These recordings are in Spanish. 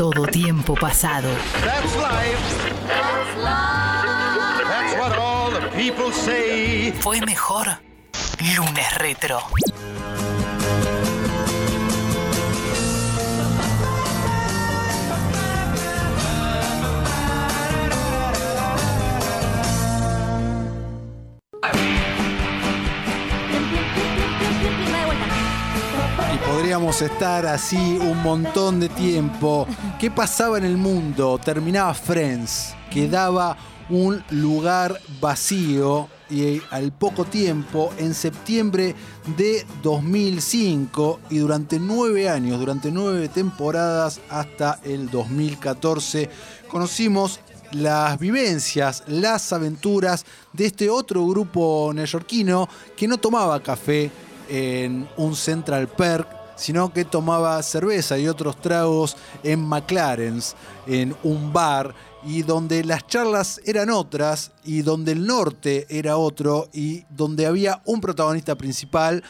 todo tiempo pasado. That's life. That's what all the people say. Fue mejor lunes retro. Podríamos estar así un montón de tiempo. ¿Qué pasaba en el mundo? Terminaba Friends, quedaba un lugar vacío y al poco tiempo, en septiembre de 2005 y durante nueve años, durante nueve temporadas hasta el 2014, conocimos las vivencias, las aventuras de este otro grupo neoyorquino que no tomaba café en un Central Perk, sino que tomaba cerveza y otros tragos en McLaren's, en un bar, y donde las charlas eran otras, y donde el norte era otro, y donde había un protagonista principal,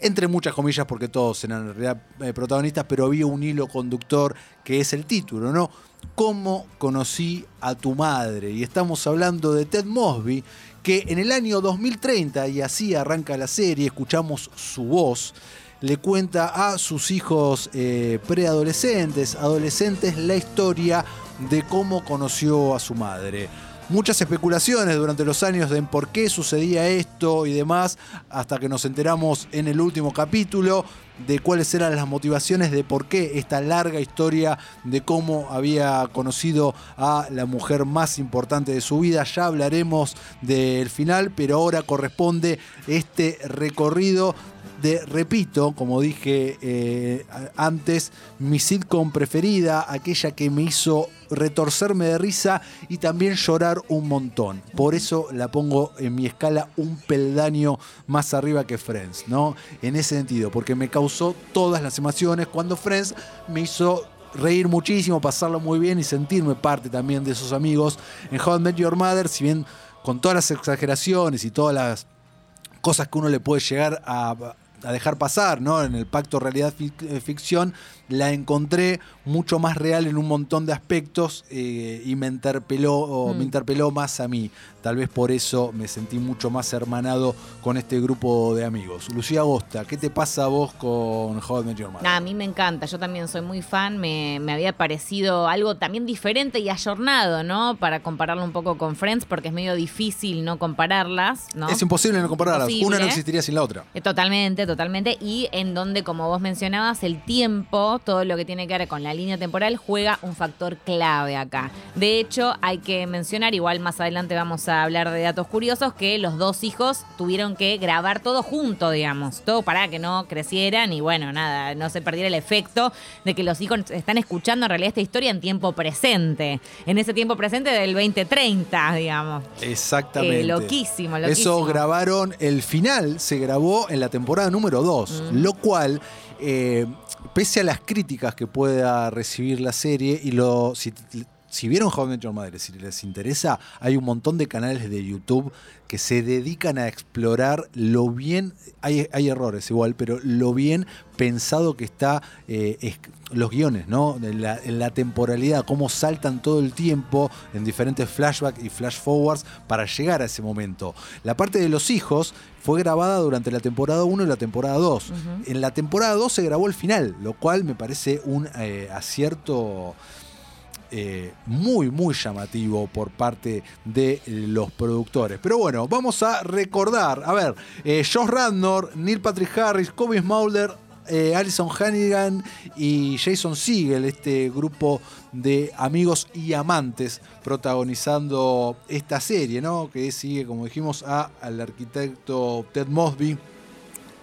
entre muchas comillas, porque todos eran en realidad eh, protagonistas, pero había un hilo conductor que es el título, ¿no? ¿Cómo conocí a tu madre? Y estamos hablando de Ted Mosby, que en el año 2030, y así arranca la serie, escuchamos su voz, le cuenta a sus hijos eh, preadolescentes, adolescentes, la historia de cómo conoció a su madre. Muchas especulaciones durante los años de por qué sucedía esto y demás, hasta que nos enteramos en el último capítulo de cuáles eran las motivaciones de por qué esta larga historia de cómo había conocido a la mujer más importante de su vida. Ya hablaremos del final, pero ahora corresponde este recorrido de, repito, como dije eh, antes, mi sitcom preferida, aquella que me hizo retorcerme de risa y también llorar un montón. Por eso la pongo en mi escala un peldaño más arriba que Friends, ¿no? En ese sentido, porque me causó todas las emociones cuando Friends me hizo reír muchísimo, pasarlo muy bien y sentirme parte también de esos amigos. En How I Met Your Mother, si bien con todas las exageraciones y todas las cosas que uno le puede llegar a, a dejar pasar, ¿no? En el pacto realidad-ficción, la encontré mucho más real en un montón de aspectos eh, y me interpeló, o me interpeló más a mí. Tal vez por eso me sentí mucho más hermanado con este grupo de amigos. Lucía Agosta, ¿qué te pasa a vos con How I Met Your Mother? Nah, a mí me encanta, yo también soy muy fan, me, me había parecido algo también diferente y ayornado, ¿no? Para compararlo un poco con Friends, porque es medio difícil no compararlas, ¿no? Es imposible no compararlas. Una no existiría sin la otra. Eh, Totalmente, totalmente. Y en donde, como vos mencionabas, el tiempo, todo lo que tiene que ver con la línea temporal, juega un factor clave acá. De hecho, hay que mencionar, igual más adelante vamos a hablar de datos curiosos, que los dos hijos tuvieron que grabar todo junto, digamos. Todo para que no crecieran y bueno, nada, no se perdiera el efecto de que los hijos están escuchando en realidad esta historia en tiempo presente. En ese tiempo presente del 2030, digamos. Exactamente. Eh, loquísimo, Eso grabaron, el final se grabó en la temporada número 2, Mm. lo cual, eh, pese a las críticas que pueda recibir la serie, y lo si, si vieron How I Met Your si les interesa, hay un montón de canales de YouTube que se dedican a explorar lo bien, hay, hay errores igual, pero lo bien pensado que está eh, los guiones, ¿no? En la, en la temporalidad, cómo saltan todo el tiempo en diferentes flashbacks y flash forwards para llegar a ese momento. La parte de los hijos fue grabada durante la temporada 1 y la temporada 2. En la temporada 2 se grabó el final, lo cual me parece un eh, acierto eh, muy, muy llamativo por parte de los productores. Pero bueno, vamos a recordar. A ver, eh, Josh Radnor, Neil Patrick Harris, Kobe Smulders, eh, Alison Hannigan y Jason Siegel, este grupo de amigos y amantes protagonizando esta serie, ¿no? Que sigue, como dijimos, a- al arquitecto Ted Mosby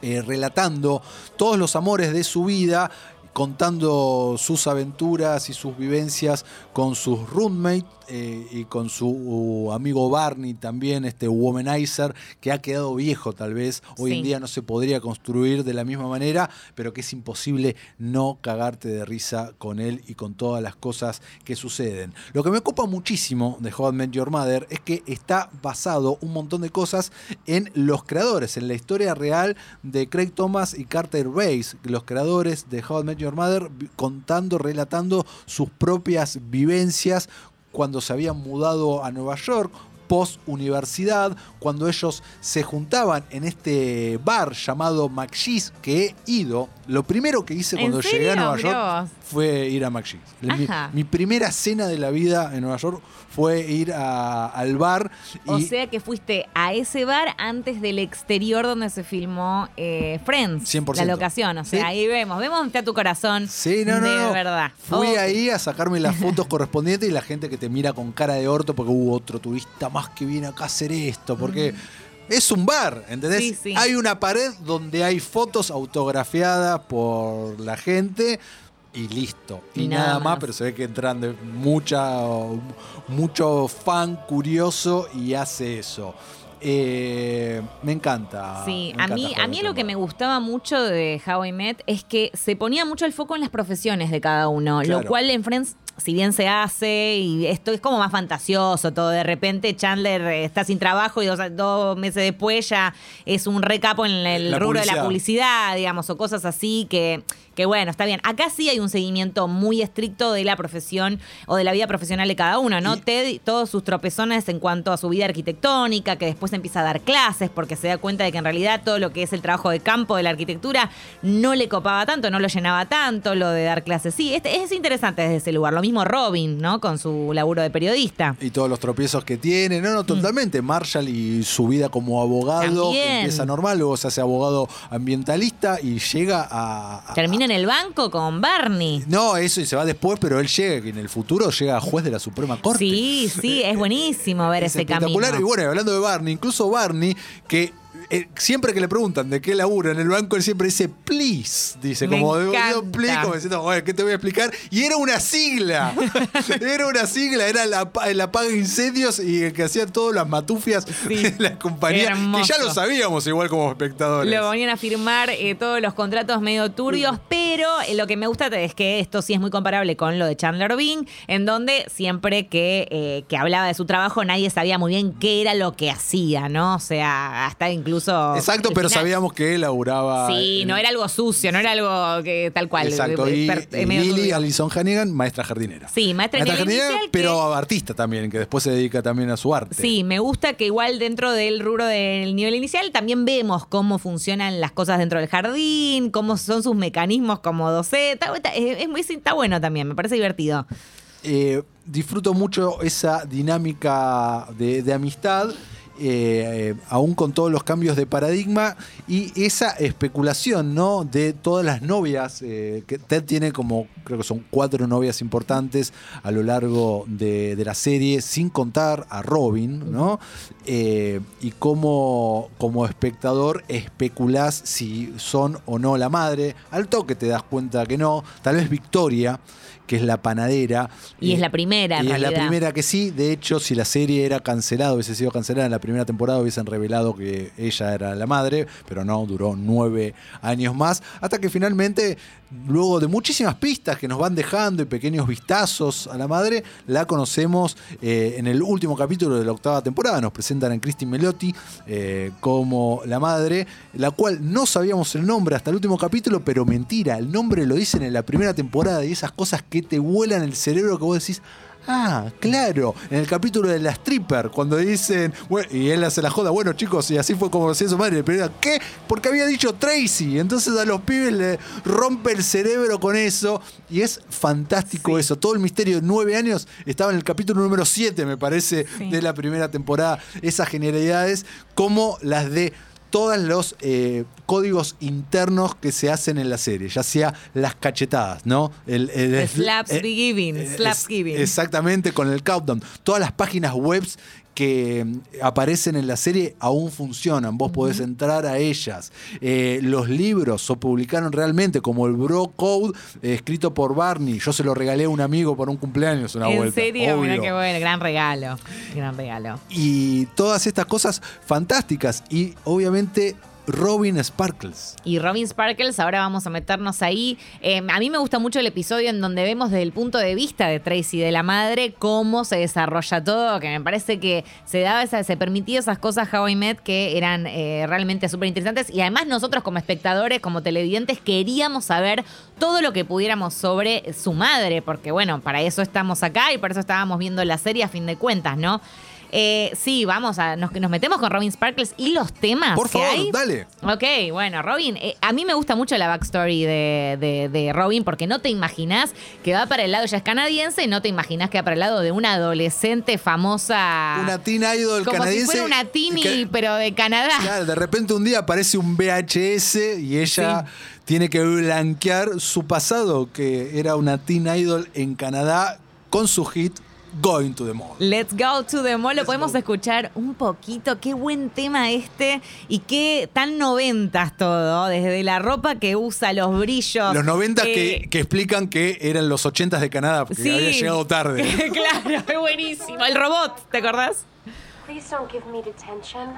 eh, relatando todos los amores de su vida, contando sus aventuras y sus vivencias con sus roommates eh, y con su uh, amigo Barney también, este womanizer, que ha quedado viejo tal vez, hoy en día no se podría construir de la misma manera, pero que es imposible no cagarte de risa con él y con todas las cosas que suceden. Lo que me ocupa muchísimo de How I Met Your Mother es que está basado un montón de cosas en los creadores, en la historia real de Craig Thomas y Carter Bass, los creadores de How I Met Your Mother contando, relatando sus propias vivencias cuando se habían mudado a Nueva York post universidad, cuando ellos se juntaban en este bar llamado McGee's que he ido. Lo primero que hice ¿En cuando serio? llegué a Nueva York fue ir a McGee's. Mi, primera cena de la vida en Nueva York fue ir a- al bar y O sea que fuiste a ese bar antes del exterior donde se filmó eh, Friends. 100%. La locación. O sea, Sí. ahí vemos. Vemos dónde está tu corazón. Sí, no, no, De no. verdad. Fui ahí a sacarme las fotos correspondientes y la gente que te mira con cara de orto porque hubo otro turista más que viene acá a hacer esto, porque es un bar, ¿entendés? Mm. Sí, sí. Hay una pared donde hay fotos autografiadas por la gente y listo. Y, Y nada, nada más. más. pero se ve que entran de mucha, mucho fan curioso y hace eso. Eh, me encanta. Sí, me a mí, a mí lo que me gustaba mucho de How I Met es que se ponía mucho el foco en las profesiones de cada uno, Claro. lo cual en Friends, si bien se hace, y esto es como más fantasioso, todo de repente Chandler eh, está sin trabajo y dos, dos meses después ya es un recapo en el La rubro de la publicidad. digamos, o cosas así que, que bueno, está bien. Acá sí hay un seguimiento muy estricto de la profesión o de la vida profesional de cada uno, ¿no? Y- Ted, todos sus tropezones en cuanto a su vida arquitectónica, que después empieza a dar clases porque se da cuenta de que en realidad todo lo que es el trabajo de campo de la arquitectura no le copaba tanto, no lo llenaba tanto, lo de dar clases. Sí, este, es interesante desde ese lugar. Lo mismo Robin, ¿no? Con su laburo de periodista. Y todos los tropiezos que tiene. No, no, totalmente. Marshall y su vida como abogado que Mm. Empieza normal, luego se hace abogado ambientalista y llega a. a- Termina en el banco con Barney. No, eso y se va después, pero él llega, que en el futuro llega a juez de la Suprema Corte. Sí, sí, es buenísimo ver Es ese camino. espectacular. Y bueno, y hablando de Barney, incluso Barney, que eh, siempre que le preguntan de qué labura en el banco, él siempre dice, please. Dice, Me como de encanta. please, como diciendo, bueno, ¿qué te voy a explicar? Y era una sigla. era una sigla, era la, el apaga incendios y el que hacía todas las matufias Sí. de la compañía. Que ya lo sabíamos igual como espectadores. Lo ponían a firmar eh, todos los contratos medio turbios, pero eh, lo que me gusta es que esto sí es muy comparable con lo de Chandler Bing, en donde siempre que, eh, que hablaba de su trabajo nadie sabía muy bien qué era lo que hacía, ¿no? O sea, hasta incluso... Exacto, pero final- sabíamos que él laburaba. Sí, en- no era algo sucio, no era algo que tal cual. Exacto, eh, y, y Lily. Alison Hannigan, maestra jardinera. Sí, maestra el jardinera, inicial que- pero artista también, que después se dedica también a su arte. Sí, me gusta que igual dentro del rubro del nivel inicial también vemos cómo funcionan las cosas dentro del jardín, cómo son sus mecanismos como docente. Está, está- es, es muy, está bueno también, me parece divertido. Eh, disfruto mucho esa dinámica de, de amistad. Eh, aún con todos los cambios de paradigma y esa especulación, ¿no? De todas las novias, eh, que Ted tiene como, creo que son cuatro novias importantes a lo largo de, la serie, sin contar a Robin, ¿no? Eh, y cómo como espectador especulás si son o no la madre. Al toque te das cuenta que no. Tal vez Victoria, que es la panadera. Y eh, es la primera, en Y es la primera que sí. De hecho, si la serie era cancelada, hubiese sido cancelada en la primera temporada, hubiesen revelado que ella era la madre, pero no, duró nueve años más. Hasta que finalmente, luego de muchísimas pistas que nos van dejando y pequeños vistazos a la madre, la conocemos eh, en el último capítulo de la octava temporada. Nos presentan a Christine Melotti eh, como la madre, la cual no sabíamos el nombre hasta el último capítulo, pero mentira, el nombre lo dicen en la primera temporada y esas cosas que te vuelan el cerebro que vos decís. Ah, claro, en el capítulo de la stripper, cuando dicen, bueno, y él hace la joda, bueno chicos, y así fue como decía su madre, pero ¿qué? Porque había dicho Tracy, entonces a los pibes le rompe el cerebro con eso, y es fantástico eso, todo el misterio de nueve años estaba en el capítulo número 7, me parece, Sí. de la primera temporada, esas genialidades como las de todos los eh, códigos internos que se hacen en la serie, ya sea las cachetadas, ¿no? El, el- The el- slaps eh, be giving, eh, slaps es- giving. Exactamente, con el countdown. Todas las páginas web que mm, aparecen en la serie aún funcionan. Vos podés entrar a ellas. Eh, los libros se publicaron realmente, como el Bro Code, eh, escrito por Barney. Yo se lo regalé a un amigo por un cumpleaños una en vuelta. serio, mira qué bueno, gran regalo. Gran regalo. Y todas estas cosas fantásticas. Y obviamente Robin Sparkles. Y Robin Sparkles, ahora vamos a meternos ahí. Eh, a mí me gusta mucho el episodio en donde vemos desde el punto de vista de Tracy, de la madre, cómo se desarrolla todo, que me parece que se daba esa, se permitía esas cosas How I Met que eran eh, realmente súper interesantes. Y además nosotros como espectadores, como televidentes, queríamos saber todo lo que pudiéramos sobre su madre, porque bueno, para eso estamos acá y por eso estábamos viendo la serie a fin de cuentas, ¿no? Eh, sí, vamos, a, nos, nos metemos con Robin Sparkles y los temas. Por que favor, hay. dale. Ok, bueno, Robin, eh, a mí me gusta mucho la backstory de, de- de Robin porque no te imaginas que va para el lado, ella es canadiense, y no te imaginas que va para el lado de una adolescente famosa. Una teen idol como canadiense. si fuera una teeny, que- pero de Canadá. Claro, de repente un día aparece un VHS y ella tiene que blanquear su pasado, que era una teen idol en Canadá con su hit Going to the Mall. Let's go to the mall. Lo Let's podemos go. escuchar un poquito. Qué buen tema este y qué tan noventas todo. Desde la ropa que usa, los brillos. Los 90 eh, que, que explican que eran los 80 de Canadá, porque Sí. había llegado tarde. claro, es buenísimo. El robot, ¿te acordás? Please don't give me detention.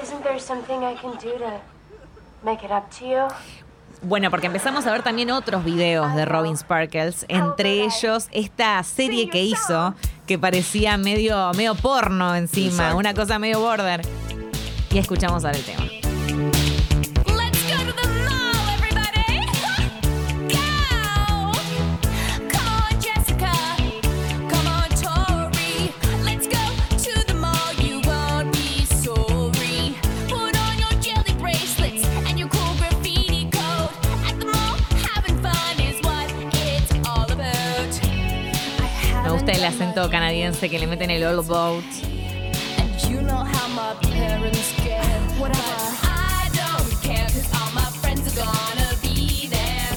Isn't there something I can do to make it up to you? Bueno, porque empezamos a ver también otros videos de Robin Sparkles, entre ellos esta serie que hizo que parecía medio, medio porno encima, Exacto. una cosa medio border. Y escuchamos ahora el tema. Gusta el acento canadiense que le meten el all boat. And you know how my parents get. Whatever. I don't care, cause all my friends are gonna be there.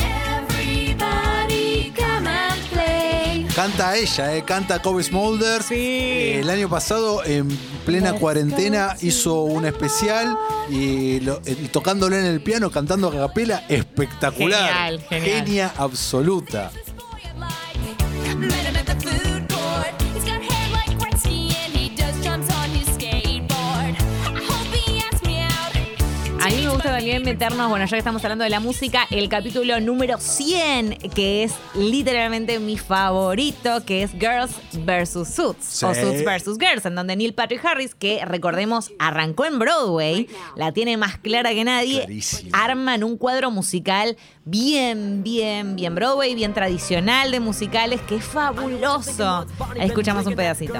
Everybody come and play. Canta ella, eh, canta Kobe Smulders. Eh, el año pasado, en plena cuarentena, hizo un especial y, lo- y tocándole en el piano, cantando a capela, espectacular. Genial, genial. Genia absoluta. También meternos, bueno, ya que estamos hablando de la música, el capítulo número 100, que es literalmente mi favorito, que es Girls vs. Suits, o. Suits vs. Girls, en donde Neil Patrick Harris, que recordemos arrancó en Broadway, la tiene más clara que nadie, Clarísimo. arman un cuadro musical bien, bien, bien Broadway, bien tradicional de musicales, que es fabuloso. Escuchamos un pedacito.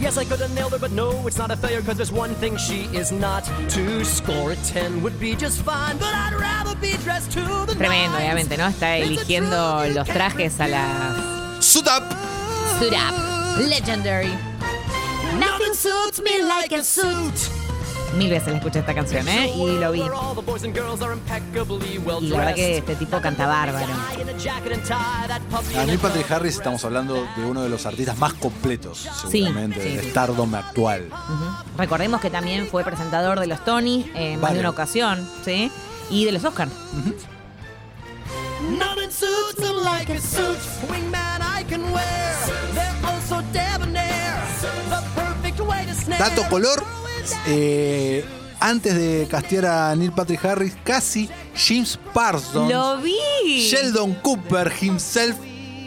Yes, I could have nailed her, but no, it's not a failure, cause there's one thing she is not. To score a 10 would be just fine, but I'd rather be dressed to the Tremendo, obviamente, ¿no? Está eligiendo los trajes a las Suit up. Suit Up, Legendary. Nothing suits me like a suit. Mil veces la escuché esta canción, ¿eh? Y lo vi. Y la verdad que este tipo canta bárbaro. A a Patrick. Harris estamos hablando de uno de los artistas más completos, seguramente, sí. del stardom actual. Recordemos que también fue presentador de los Tony en más de una ocasión, ¿sí? Y de los Oscars. Snare. Dato color, eh, antes de castear a Neil Patrick Harris, casi James Parsons, ¡Lo vi! Sheldon Cooper himself,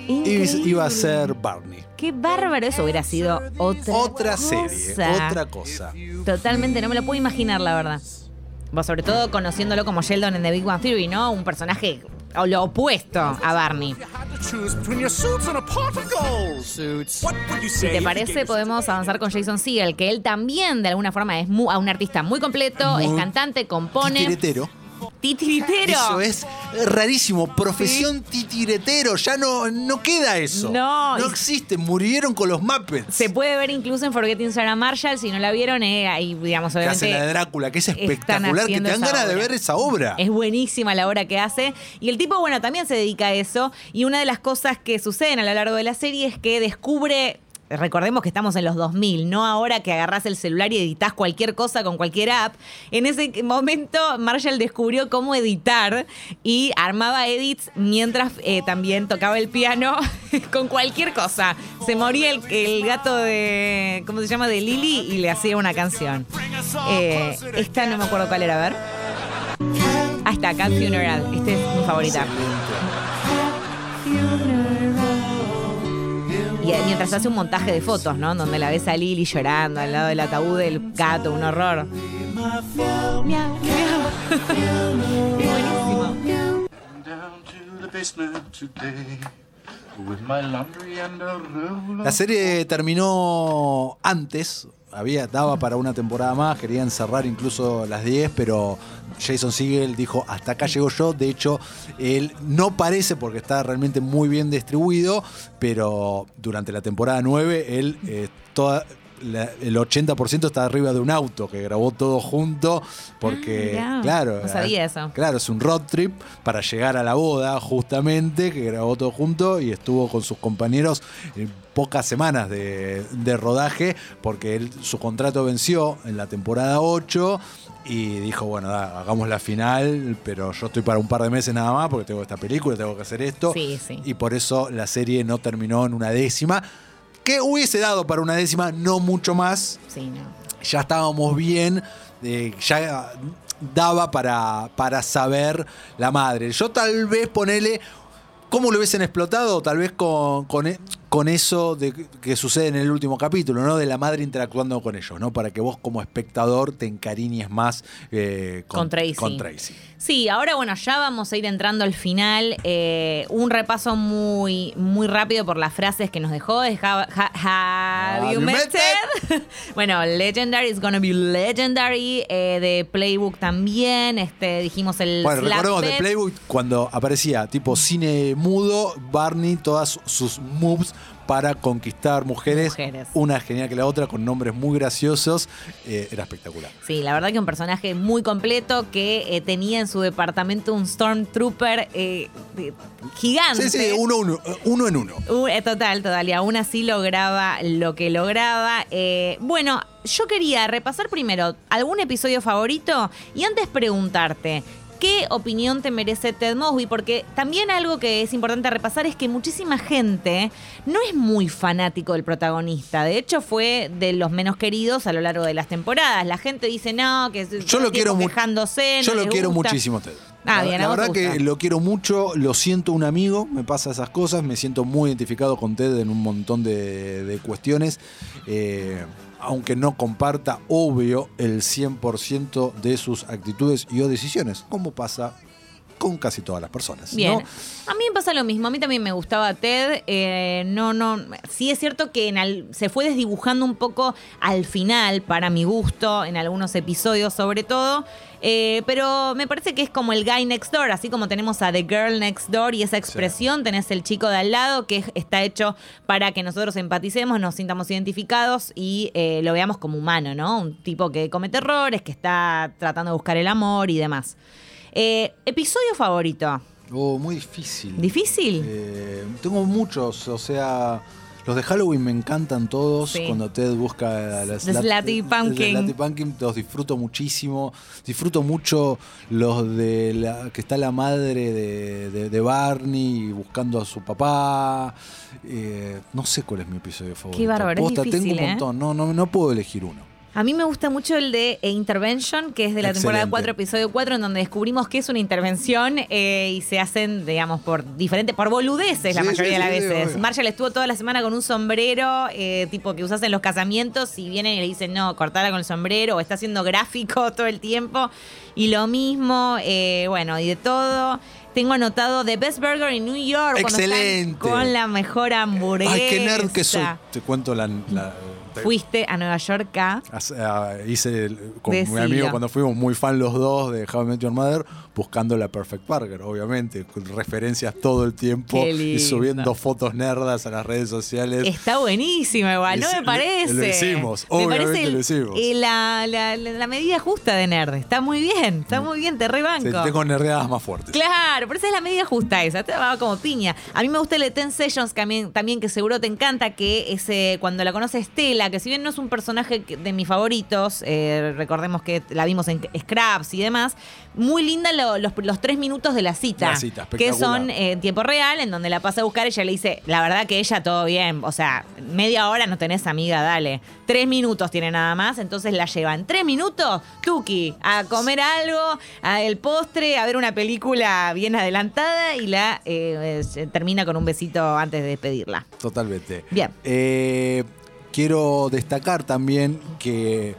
Increíble. iba a ser Barney. ¡Qué bárbaro! Eso hubiera sido otra Otra cosa. serie, otra cosa. Totalmente, no me lo puedo imaginar, la verdad. Sobre todo conociéndolo como Sheldon en The Big Bang Theory, ¿no? Un personaje o lo opuesto a Barney. Si te parece, podemos avanzar con Jason Segel, que él también, de alguna forma, es mu- a un artista muy completo, Muy es cantante, compone. Titiritero. Eso es rarísimo. Profesión titiretero. Ya no, no queda eso. No, No existe. Murieron con los Muppets. Se puede ver incluso en Forgetting Sarah Marshall. Si no la vieron, eh, ahí, digamos, que hace obviamente. la de Drácula, que es espectacular, que te dan ganas de ver esa obra. Es buenísima la obra que hace. Y el tipo, bueno, también se dedica a eso. Y una de las cosas que suceden a lo largo de la serie es que descubre recordemos que estamos en los 2000, no ahora que agarrás el celular y editas cualquier cosa con cualquier app. En ese momento Marshall descubrió cómo editar y armaba edits mientras eh, también tocaba el piano con cualquier cosa. Se moría el, gato de, ¿cómo se llama? De Lily y le hacía una canción. Eh, esta no me acuerdo cuál era, a ver. Ah, está, Cat Funeral. Este es mi favorita. Y eh, mientras hace un montaje de fotos, ¿no? Donde la ves a Lily llorando al lado del ataúd del gato, un horror. La serie terminó antes, había, daba para una temporada más, querían cerrar incluso las 10, pero Jason Segel dijo, hasta acá llegó yo, de hecho, él no parece porque está realmente muy bien distribuido, pero durante la temporada 9, él eh, toda... la- el 80% está arriba de un auto que grabó todo junto porque Ah, claro No sabía eh, eso. claro es un road trip para llegar a la boda justamente que grabó todo junto y estuvo con sus compañeros en pocas semanas de, de rodaje porque él, su contrato venció en la temporada 8 y dijo, bueno, da, hagamos la final, pero yo estoy para un par de meses nada más porque tengo esta película, tengo que hacer esto. Sí, sí. Y por eso la serie no terminó en una décima. Que hubiese dado para una décima, no mucho más. Sí, no. Ya estábamos bien, eh, ya daba para, para saber la madre. Yo tal vez ponele. ¿Cómo lo hubiesen explotado? Tal vez con, con, e- con eso de, que- sucede en el último capítulo, ¿no? De la madre interactuando con ellos, ¿no? Para que vos como espectador te encariñes más eh, con, Con Tracy. con Tracy. Sí, ahora bueno, ya vamos a ir entrando al final. Eh, un repaso muy, muy rápido por las frases que nos dejó. ha- have you met bueno, Legendary is gonna be Legendary. eh, de Playbook también. Este, dijimos el Bueno, recordemos de Bet. Playboy cuando aparecía tipo cine mudo, Barney, todas sus moves para conquistar mujeres. Mujeres. Una genial que la otra, con nombres muy graciosos. eh, era espectacular. Sí, la verdad que un personaje muy completo que eh, tenía en su departamento un Stormtrooper eh, gigante. Sí, sí, uno, uno, uno en uno. Uh, total, total. Y aún así lograba lo que lograba. Bueno, yo quería repasar primero algún episodio favorito y antes preguntarte. ¿Qué opinión te merece Ted Mosby? Porque también algo que es importante repasar es que muchísima gente no es muy fanático del protagonista. De hecho, fue de los menos queridos a lo largo de las temporadas. La gente dice no, que Yo lo quiero quejándose. Yo no lo quiero gusta. muchísimo, Ted. Ah, la bien, verdad que lo quiero mucho, lo siento un amigo, me pasa esas cosas, me siento muy identificado con Ted en un montón de, de cuestiones. eh, aunque no comparta, obvio, el 100% de sus actitudes y o decisiones, como pasa con casi todas las personas. Bien. A mí me pasa lo mismo. A mí también me gustaba Ted. Eh, no, no. Sí es cierto que en al- se fue desdibujando un poco al final, para mi gusto, en algunos episodios sobre todo. Eh, pero me parece que es como el guy next door, así como tenemos a The Girl Next Door y esa expresión, tenés el chico de al lado que está hecho para que nosotros empaticemos, nos sintamos identificados y eh, lo veamos como humano, ¿no? Un tipo que comete errores, que está tratando de buscar el amor y demás. Eh, episodio favorito. Oh, muy difícil. ¿Difícil? Tengo muchos, o sea, los de Halloween me encantan todos. Sí. Cuando Ted busca a la The Slutty Pumpkin. the Pumpkin, los disfruto muchísimo. Disfruto mucho los de la, que está la madre de, de- de Barney buscando a su papá. Eh, no sé cuál es mi episodio favorito. bárbaro, es Posta, difícil, tengo un ¿eh? montón. No, no, no puedo elegir uno. A mí me gusta mucho el de eh, Intervention, que es de la temporada Excelente. 4, episodio 4, en donde descubrimos que es una intervención eh, y se hacen, digamos, por diferentes, por boludeces la mayoría sí, de las sí, veces. obvio. Marshall estuvo toda la semana con un sombrero, eh, tipo que usas en los casamientos, y vienen y le dicen, no, cortala con el sombrero, o está haciendo gráfico todo el tiempo. Y lo mismo, eh, bueno, y de todo. Tengo anotado The Best Burger in New York. cuando están Excelente. Con la mejor hamburguesa. Ay, qué nerd que soy. Te cuento la, la- fuiste a Nueva York a... Hice el- con mi amigo cuando fuimos muy fan los dos de How I Met Your Mother buscando la Perfect Parker, obviamente, con referencias todo el tiempo y subiendo fotos nerdas a las redes sociales. Está buenísimo igual, no me parece. lo hicimos, me obviamente parece el- lo hicimos. eh, la, la- medida justa de nerd. Está muy bien, está muy bien, te Sí, rebanco. tengo nerdeadas más fuertes. Claro, pero esa es la medida justa esa, te va como piña. A mí me gusta el de Ten Sessions también, también que seguro te encanta, que es eh, cuando la conoce Estela, que si bien no es un personaje de mis favoritos, eh, recordemos que la vimos en Scraps y demás, muy linda lo- los, los tres minutos de la cita, La cita, que son eh, en tiempo real, en donde la pasa a buscar, ella le dice, la verdad que ella todo bien, o sea, media hora no tenés amiga, dale. Tres minutos tiene nada más, entonces la llevan. Tres minutos, Tuki, a comer algo, a el postre, a ver una película bien adelantada y la eh, eh, termina con un besito antes de despedirla. Totalmente. Bien. Eh, quiero destacar también que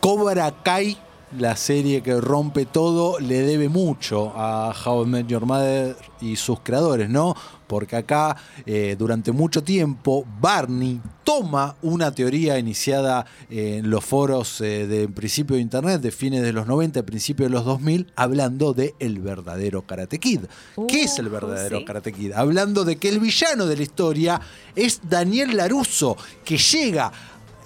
Cobra Kai, la serie que rompe todo, le debe mucho a How I Met Your Mother y sus creadores, ¿no? Porque acá, eh, durante mucho tiempo, Barney toma una teoría iniciada en los foros eh, de principio de Internet, de fines de los 90, principios de los 2000, hablando de el verdadero Karate Kid. ¿Qué es el Uh, verdadero sí. Karate Kid? Hablando de que el villano de la historia es Daniel Laruso, que llega,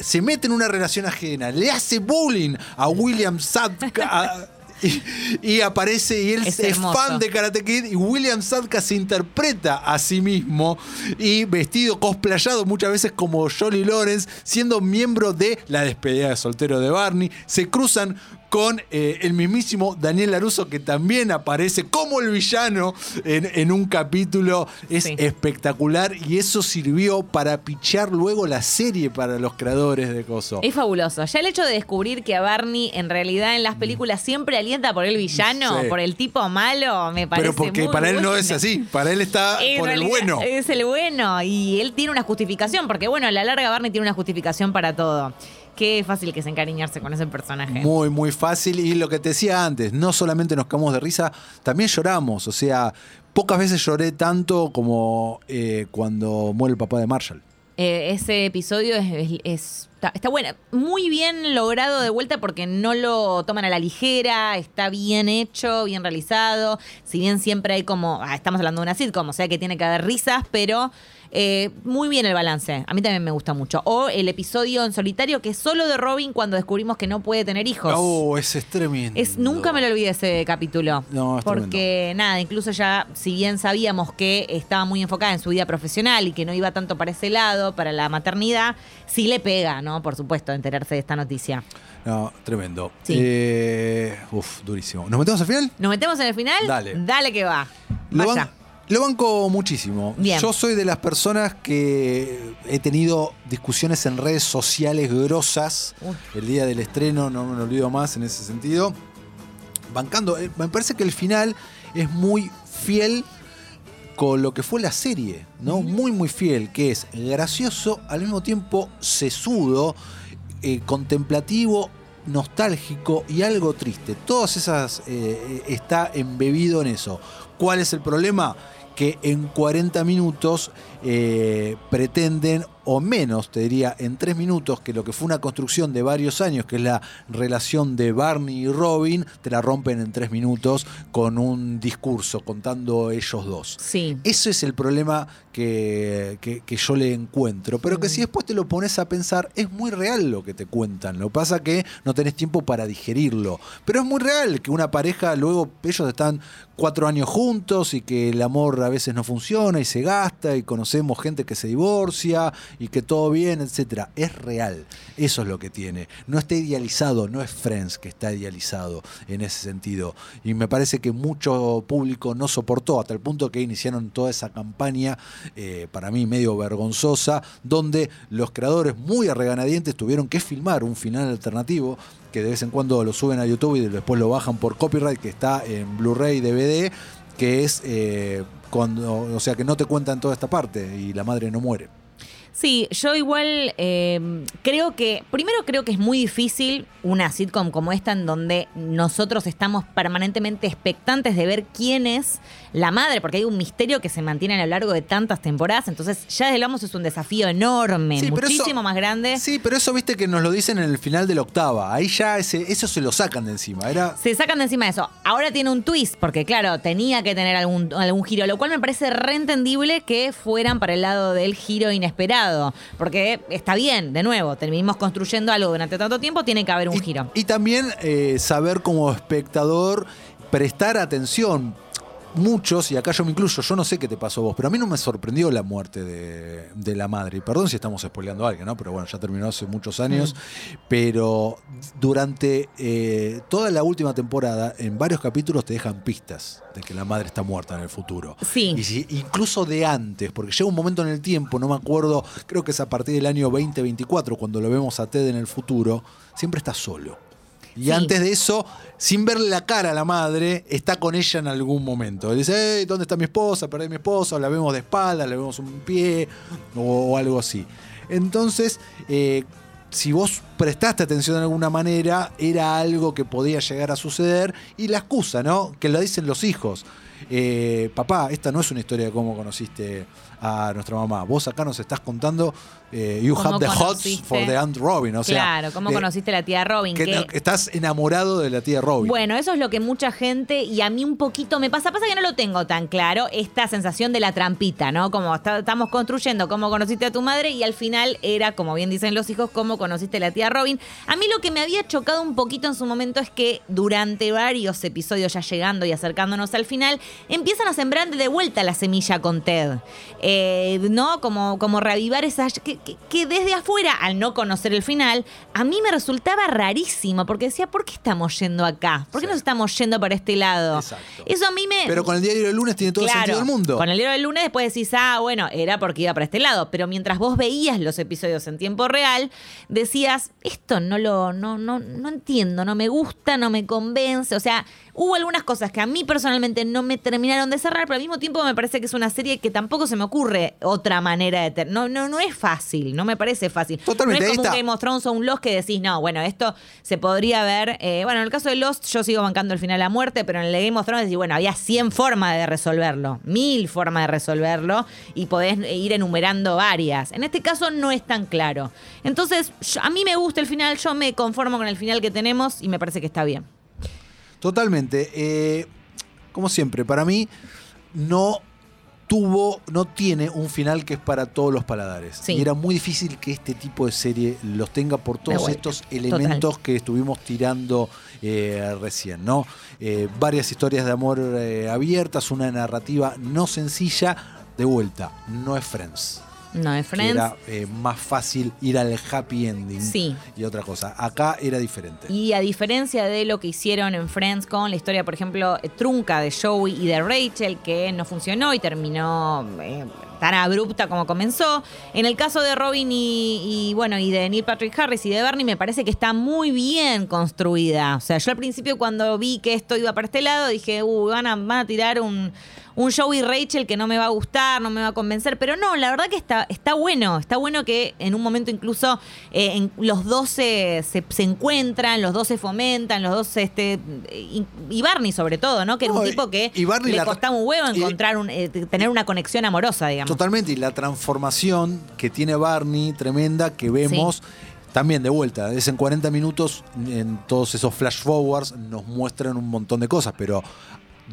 se mete en una relación ajena, le hace bullying a William Sadka. y, y aparece y él Es fan de Karate Kid y William Sadka se interpreta a sí mismo y vestido cosplayado muchas veces como Jolly Lawrence siendo miembro de la despedida de soltero de Barney se cruzan con eh, el mismísimo Daniel Laruso que también aparece como el villano en, en un capítulo es Sí. espectacular y eso sirvió para pichar luego la serie para los creadores de Coso Es fabuloso. Ya el hecho de descubrir que a Barney en realidad en las películas siempre alienta por el villano, Sí. por el tipo malo, me parece pero porque muy para él no es así para él está En por el bueno Es el bueno. Y él tiene una justificación, porque bueno, a la larga Barney tiene una justificación para todo. Qué fácil que es encariñarse con ese personaje. Muy, muy fácil. Y lo que te decía antes, no solamente nos cagamos de risa, también lloramos. O sea, pocas veces lloré tanto como eh, cuando muere el papá de Marshall. Eh, ese episodio es, es- es- está, está bueno, muy bien logrado de vuelta porque no lo toman a la ligera, está bien hecho, bien realizado. Si bien siempre hay como, ah, estamos hablando de una sitcom, o sea que tiene que haber risas, pero eh, muy bien el balance. A mí también me gusta mucho. O el episodio en solitario que es solo de Robin cuando descubrimos que no puede tener hijos. Oh, ese es tremendo. Es, nunca me lo olvidé ese capítulo. No, es Porque nada, incluso ya, si bien sabíamos que estaba muy enfocada en su vida profesional y que no iba tanto para ese lado, para la maternidad, sí le pega, ¿no? Por supuesto, enterarse de esta noticia. No, tremendo. Sí. Eh, uf, durísimo. ¿Nos metemos al final? ¿Nos metemos en el final? Dale. Dale que va. Vaya. Lo banco muchísimo. Bien. Yo soy de las personas que he tenido discusiones en redes sociales grosas. Uy. El día del estreno, no me lo olvido más en ese sentido. Bancando. eh, Me parece que el final es muy fiel con lo que fue la serie, ¿no? Muy, muy fiel, que es gracioso, al mismo tiempo sesudo, eh, contemplativo, nostálgico y algo triste. Todas esas eh, está embebido en eso. ¿Cuál es el problema? Que en 40 minutos eh, pretenden, o menos, te diría, en 3 minutos, que lo que fue una construcción de varios años, que es la relación de Barney y Robin, te la rompen en 3 minutos con un discurso contando ellos dos. Sí. Ese es el problema que, que- que yo le encuentro. Pero que si después te lo pones a pensar, es muy real lo que te cuentan. Lo que pasa que no tenés tiempo para digerirlo. Pero es muy real que una pareja, luego ellos están cuatro años juntos y que el amor a veces no funciona y se gasta y conocemos gente que se divorcia y que todo bien, etcétera. Es real. Eso es lo que tiene. No está idealizado, no es Friends que está idealizado en ese sentido. Y me parece que mucho público no soportó hasta el punto que iniciaron toda esa campaña, eh, para mí medio vergonzosa, donde los creadores muy arreganadientes tuvieron que filmar un final alternativo que de vez en cuando lo suben a YouTube y después lo bajan por copyright, que está en Blu-ray, DVD, que es eh, cuando, o sea, que no te cuentan toda esta parte y la madre no muere. Sí, yo igual eh, creo que, primero creo que es muy difícil una sitcom como esta en donde nosotros estamos permanentemente expectantes de ver quién es la madre, porque hay un misterio que se mantiene a lo largo de tantas temporadas, entonces ya desde vamos es un desafío enorme, Sí, pero eso- muchísimo más grande. Sí, pero eso viste que nos lo dicen en el final de la octava. Ahí ya ese, eso se lo sacan de encima. Era. Se sacan de encima de eso. Ahora tiene un twist, porque claro, tenía que tener algún, algún giro, lo cual me parece reentendible que fueran para el lado del giro inesperado. Porque está bien, de nuevo, terminamos construyendo algo durante tanto tiempo, tiene que haber un y, giro. y también eh, saber como espectador prestar atención. Muchos, y acá yo me incluyo, yo no sé qué te pasó a vos, pero a mí no me sorprendió la muerte de, de la madre. Y perdón si estamos spoileando a alguien, ¿no? Pero bueno, ya terminó hace muchos años. Mm. Pero durante eh, toda la última temporada, en varios capítulos te dejan pistas de que la madre está muerta en el futuro. Sí. Y si- incluso de antes, porque llega un momento en el tiempo, no me acuerdo, creo que es a partir del año 2024, cuando lo vemos a Ted en el futuro, siempre está solo. Y Sí. antes de eso, sin verle la cara a la madre, está con ella en algún momento. Él dice, "Hey, ¿dónde está mi esposa? Perdí a mi esposa, la vemos de espalda, la vemos un pie, o, o algo así. Entonces, eh, si vos prestaste atención de alguna manera, era algo que podía llegar a suceder. Y la excusa, ¿no? Que lo dicen los hijos. Eh, papá, esta no es una historia de cómo conociste a nuestra mamá. Vos acá nos estás contando eh, You ¿Cómo have the hots for the Aunt Robin. O sea, claro, ¿cómo eh, conociste a la tía Robin? que Que- no- estás enamorado de la tía Robin. Bueno, eso es lo que mucha gente y a mí un poquito me pasa. Pasa que no lo tengo tan claro, esta sensación de la trampita, ¿no? Como está- estamos construyendo cómo conociste a tu madre y al final era, como bien dicen los hijos, cómo conociste a la tía Robin. A mí lo que me había chocado un poquito en su momento es que durante varios episodios ya llegando y acercándonos al final, empiezan a sembrar de vuelta la semilla con Ted. Eh, ¿No? Como, como reavivar esa... Que, que- que desde afuera, al no conocer el final, a mí me resultaba rarísimo, porque decía, ¿por qué estamos yendo acá? ¿Por qué Sí. nos estamos yendo para este lado? Exacto. Eso a mí me... Pero con el diario del lunes tiene todo el sentido del mundo. Con el diario del lunes después decís, ah, bueno, era porque iba para este lado. Pero mientras vos veías los episodios en tiempo real, decías, esto no lo, no, no, no entiendo, no me gusta, no me convence. O sea, hubo algunas cosas que a mí personalmente no me terminaron de cerrar, pero al mismo tiempo me parece que es una serie que tampoco se me ocurre otra manera de no, no, no es fácil, no me parece fácil. Totalmente, no es como un. Game of Thrones o un Lost que decís, no, bueno, esto se podría ver. eh, bueno, en el caso de Lost, yo sigo bancando el final a muerte, pero en el de Game of Thrones decís, bueno, había 100 formas de resolverlo, mil formas de resolverlo, y podés ir enumerando varias. En este caso no es tan claro. Entonces, yo- a mí me gusta el final, yo me conformo con el final que tenemos y me parece que está bien. Totalmente. Eh, como siempre, para mí no tuvo, no tiene un final que es para todos los paladares. Sí. Y era muy difícil que este tipo de serie los tenga por todos estos elementos que estuvimos tirando eh, recién, ¿no? Eh, varias historias de amor eh, abiertas, una narrativa no sencilla. De vuelta, no es Friends. No es Friends. Era eh, más fácil ir al happy ending Sí. y otra cosa. Acá era diferente. Y a diferencia de lo que hicieron en Friends con la historia, por ejemplo, trunca de Joey y de Rachel, que no funcionó y terminó eh, tan abrupta como comenzó. En el caso de Robin y, y, bueno, y de Neil Patrick Harris y de Bernie, me parece que está muy bien construida. O sea, yo al principio cuando vi que esto iba para este lado, dije, uh, van a, van a tirar un, un Joey y Rachel que no me va a gustar, no me va a convencer. Pero no, la verdad que está, está bueno. Está bueno que en un momento incluso eh, en- los dos se, se- se encuentran, los dos se fomentan, los dos, este, y, y Barney sobre todo, ¿no? Que era un No, y- tipo que y Barney le la- costaba un huevo y- encontrar un, eh, tener una conexión amorosa, digamos. Totalmente, y la transformación que tiene Barney, tremenda, que vemos también de vuelta. Es en 40 minutos, en todos esos flash forwards, nos muestran un montón de cosas, pero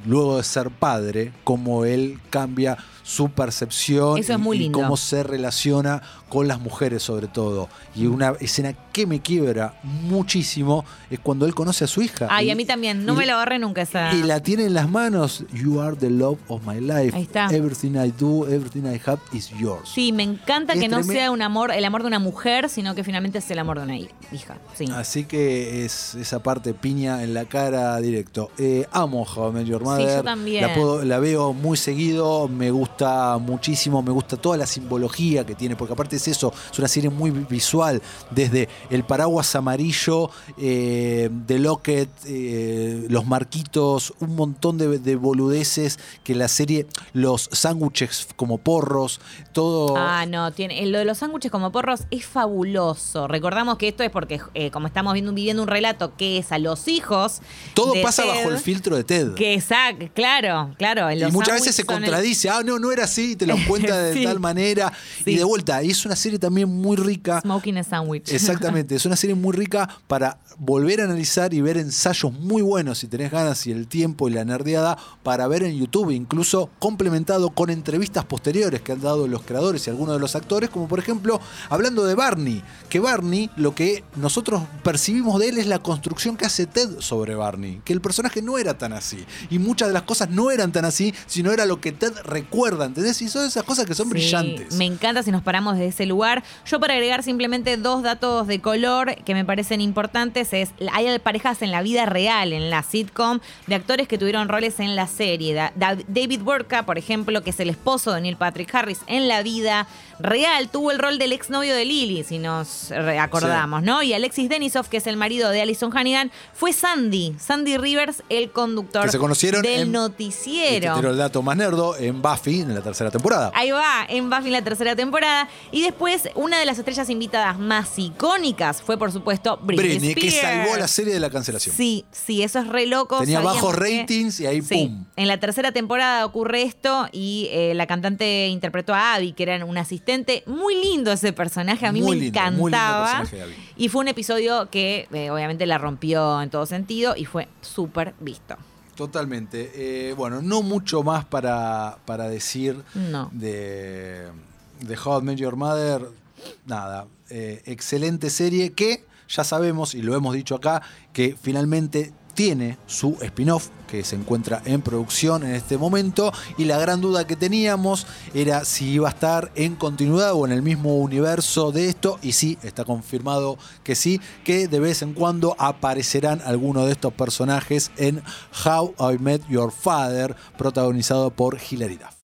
luego de ser padre, cómo él cambia su percepción Eso es y- muy y, lindo. cómo se relaciona con las mujeres sobre todo. Y una escena que me quiebra muchísimo es cuando él conoce a su hija. Ay, Y- a mí también, no y- me lo agarré nunca esa. y la tiene en las manos. You are the love of my life. Ahí está. Everything I do, everything I have is yours. Sí, me encanta Es que no sea un amor, el amor de una mujer, sino que finalmente es el amor de una hi- hija. Sí. Así que es esa parte piña en la cara directo. Eh, amo How I Met Your Mother. yo también. La, puedo- la veo muy seguido, me gusta muchísimo, me gusta toda la simbología que tiene, porque aparte es eso, es una serie muy visual, desde el paraguas amarillo, eh, de Locket, eh, los marquitos, un montón de, de boludeces que la serie, los sándwiches como porros, todo... Ah, no, tiene, lo de los sándwiches como porros es fabuloso. Recordamos que esto es porque, eh, como estamos viendo, viviendo un relato que es a los hijos. todo pasa Ted, bajo el filtro de Ted. Que exacto, claro, claro. Y muchas veces se son el- contradice, ah, no, no era así, te lo cuenta de Sí. tal manera. Sí. Y de vuelta, y es una serie también muy rica. Smoking a sandwich. Exactamente, es una serie muy rica para volver a analizar y ver ensayos muy buenos si tenés ganas y el tiempo y la nerdeada para ver en YouTube, incluso complementado con entrevistas posteriores que han dado los creadores y algunos de los actores, como por ejemplo hablando de Barney, que Barney lo que nosotros percibimos de él es la construcción que hace Ted sobre Barney, que el personaje no era tan así y muchas de las cosas no eran tan así, sino era lo que Ted recuerda, ¿entendés? Y son esas cosas que son Sí, brillantes. Me encanta si nos paramos de ese lugar. Yo para agregar simplemente dos datos de color que me parecen importantes es, hay parejas en la vida real, en la sitcom, de actores que tuvieron roles en la serie. Da- Da- David Burka, por ejemplo, que es el esposo de Neil Patrick Harris en la vida real, tuvo el rol del exnovio de Lily, si nos acordamos, ¿no? Y Alexis Denisov, que es el marido de Alison Hannigan, fue Sandy, Sandy Rivers, el conductor Que se conocieron del en- noticiero. tiro el dato más nerdo en Buffy en la tercera temporada. Ahí va, en Buffy la tercera temporada. Y después, una de las estrellas invitadas más icónicas fue, por supuesto, Britney, Britney, que Spears. salvó la serie de la cancelación. Sí, sí, eso es re loco. Tenía bajos que- ratings y ahí Sí, pum. En la tercera temporada ocurre esto y eh, la cantante interpretó a Abby, que era un asistente. Muy lindo ese personaje, a mí Muy me lindo, muy lindo encantaba. y fue un episodio que eh, obviamente la rompió en todo sentido y fue súper visto. Totalmente. Eh, bueno, no mucho más para, para decir No. de, de How I Met Your Mother. Nada. eh, excelente serie que ya sabemos, y lo hemos dicho acá, que finalmente tiene su spin-off que se encuentra en producción en este momento y la gran duda que teníamos era si iba a estar en continuidad o en el mismo universo de esto y sí, está confirmado que sí, que de vez en cuando aparecerán algunos de estos personajes en How I Met Your Father protagonizado por Hilary Duff.